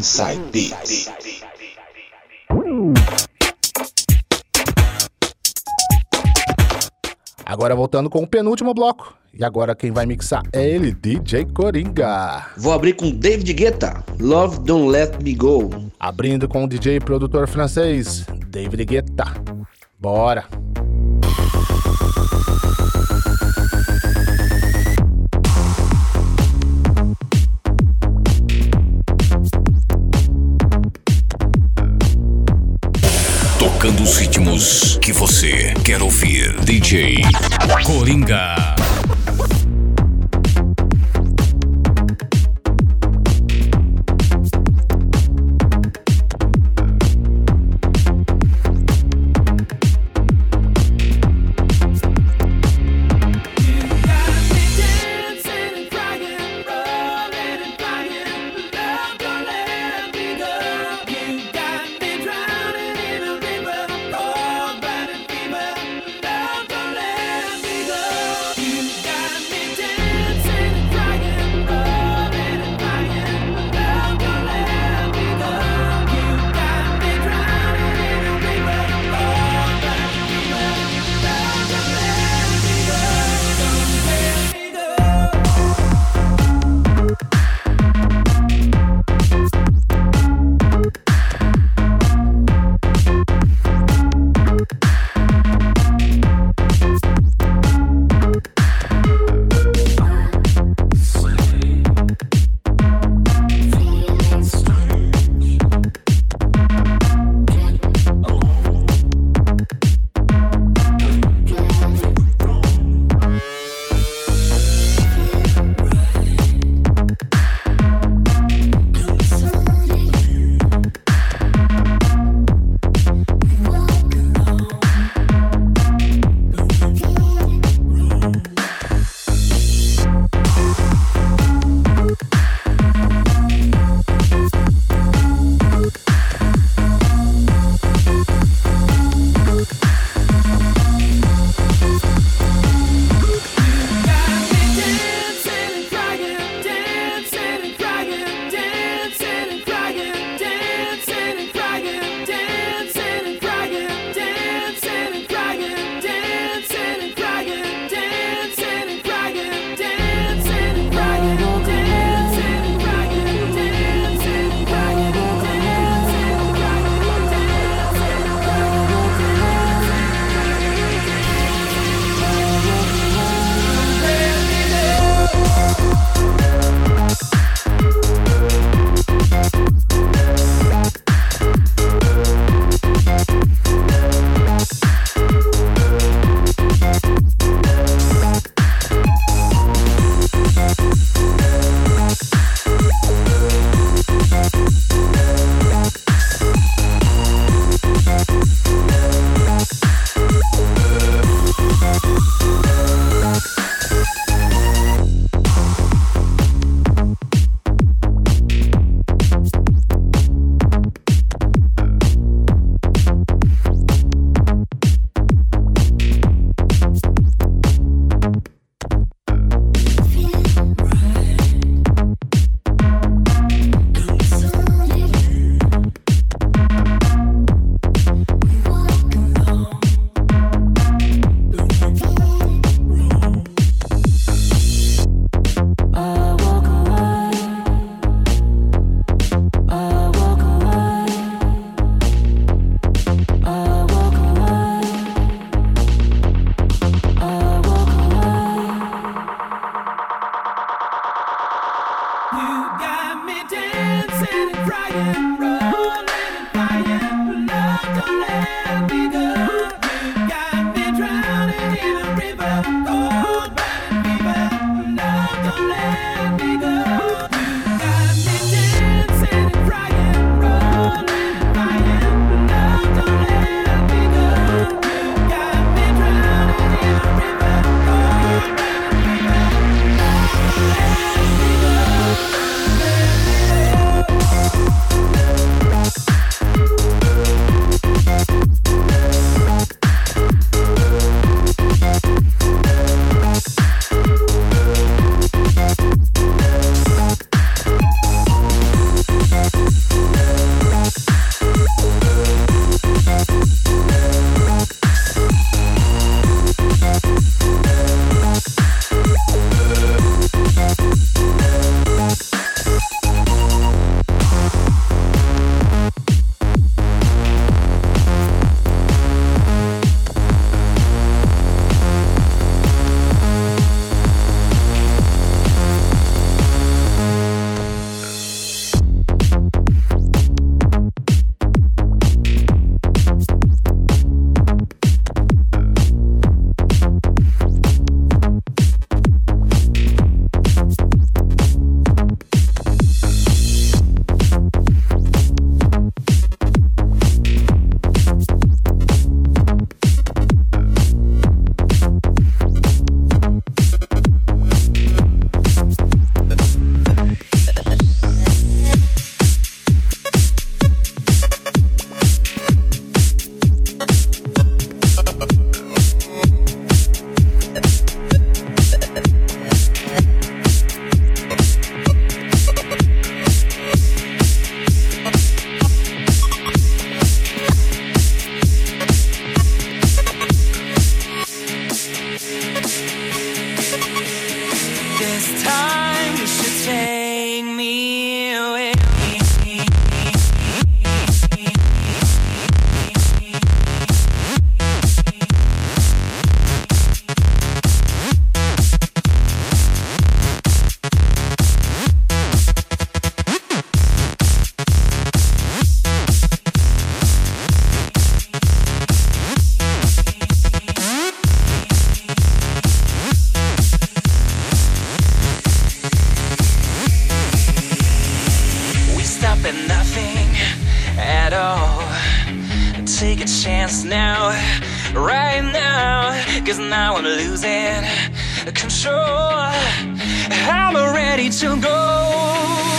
Inside Beats. Agora voltando com o penúltimo bloco. E agora quem vai mixar é ele, DJ Coringa. Vou abrir com David Guetta, Love Don't Let Me Go. Abrindo com o DJ e produtor francês, David Guetta. Bora! Ritmos que você quer ouvir. DJ Coringa. take a chance now, right now. Cause now I'm losing control. I'm ready to go.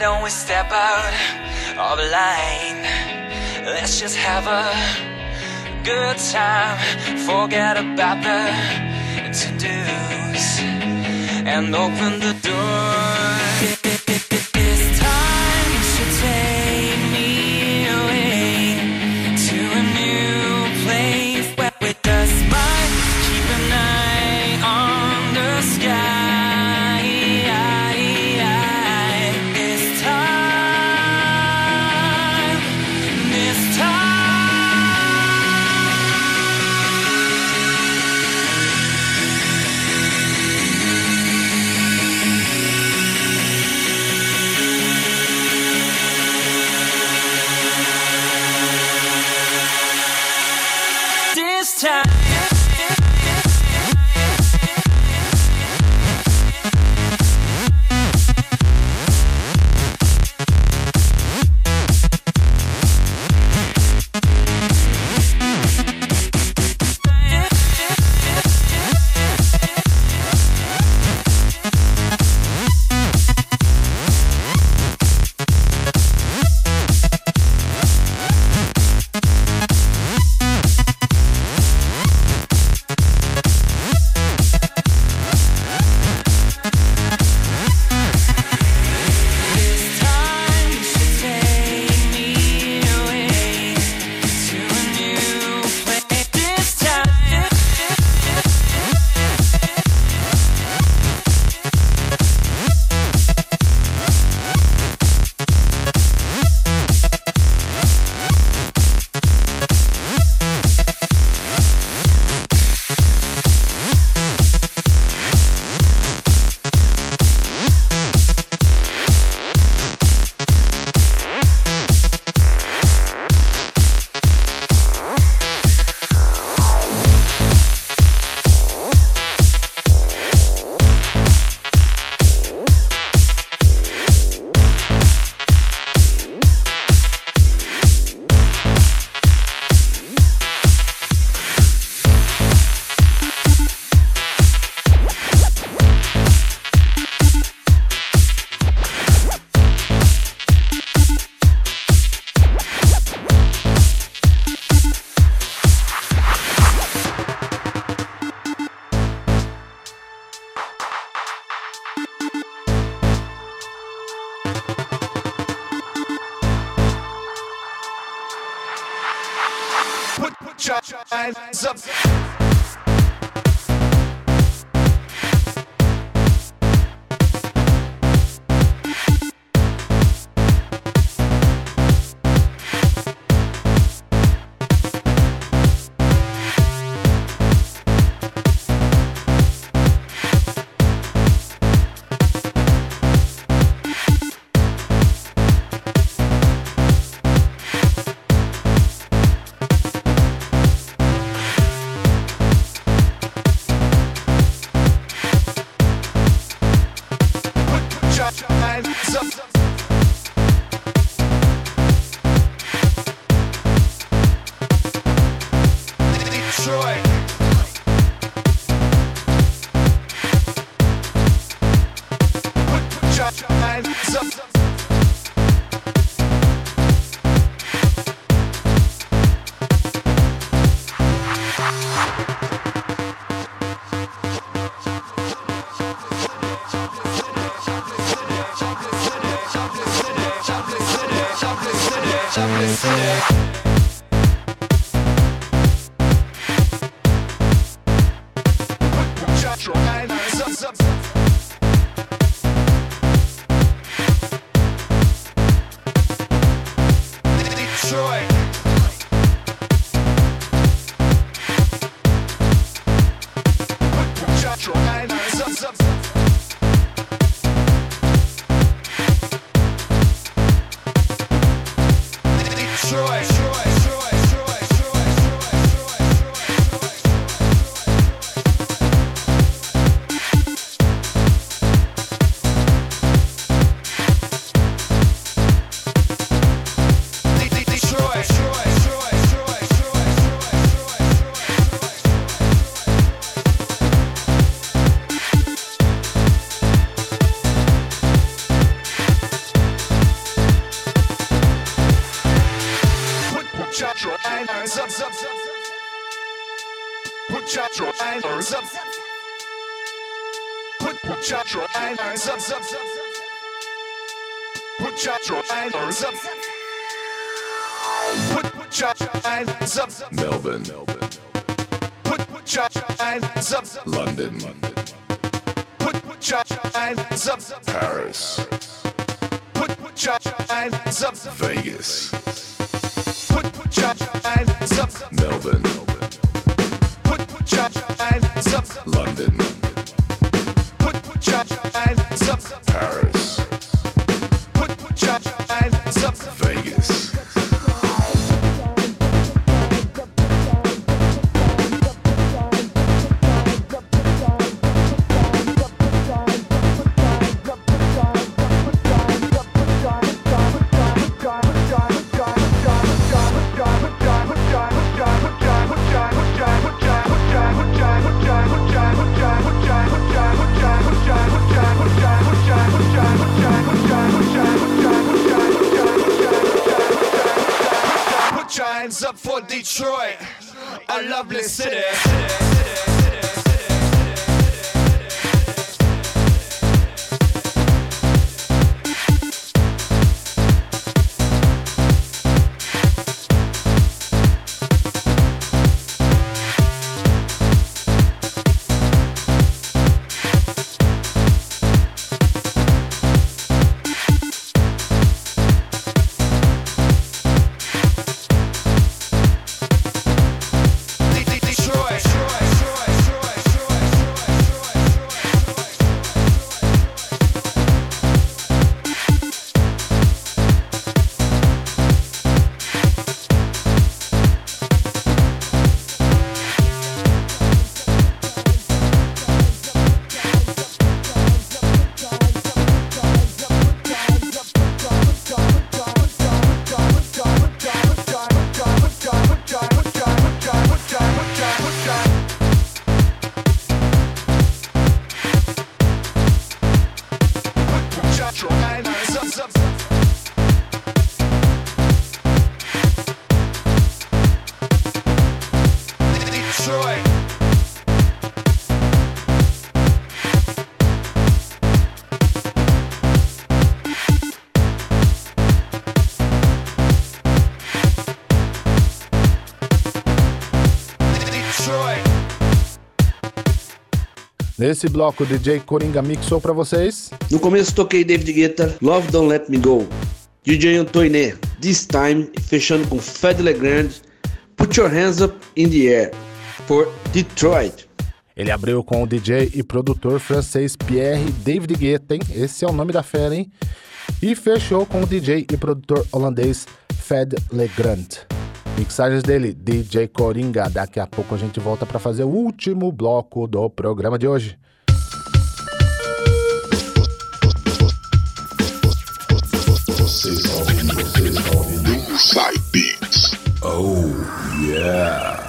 don't we step out of line? Let's just have a good time. Forget about the to-dos and open the door. hands up. Detroit. your eyes up. Put, put your eyes up. Melbourne. Put, put your eyes up. London. Put, put your eyes up. Paris. Put, put your eyes up. Vegas. Put, put your eyes up. Melbourne. Put, put your eyes up. London. Nesse bloco, o DJ Coringa mixou pra vocês. No começo toquei David Guetta, Love Don't Let Me Go. DJ Antoine, This Time, fechando com Fed Legrand, Put Your Hands Up in the Air, for Detroit. Ele abriu com o DJ e produtor francês Pierre David Guetta, hein? Esse é o nome da fera, hein? E fechou com o DJ e produtor holandês Fed Legrand. Mixagens dele, DJ Coringa. Daqui a pouco a gente volta para fazer o último bloco do programa de hoje. Você está ouvindo, você está ouvindo. Beats. Oh, yeah.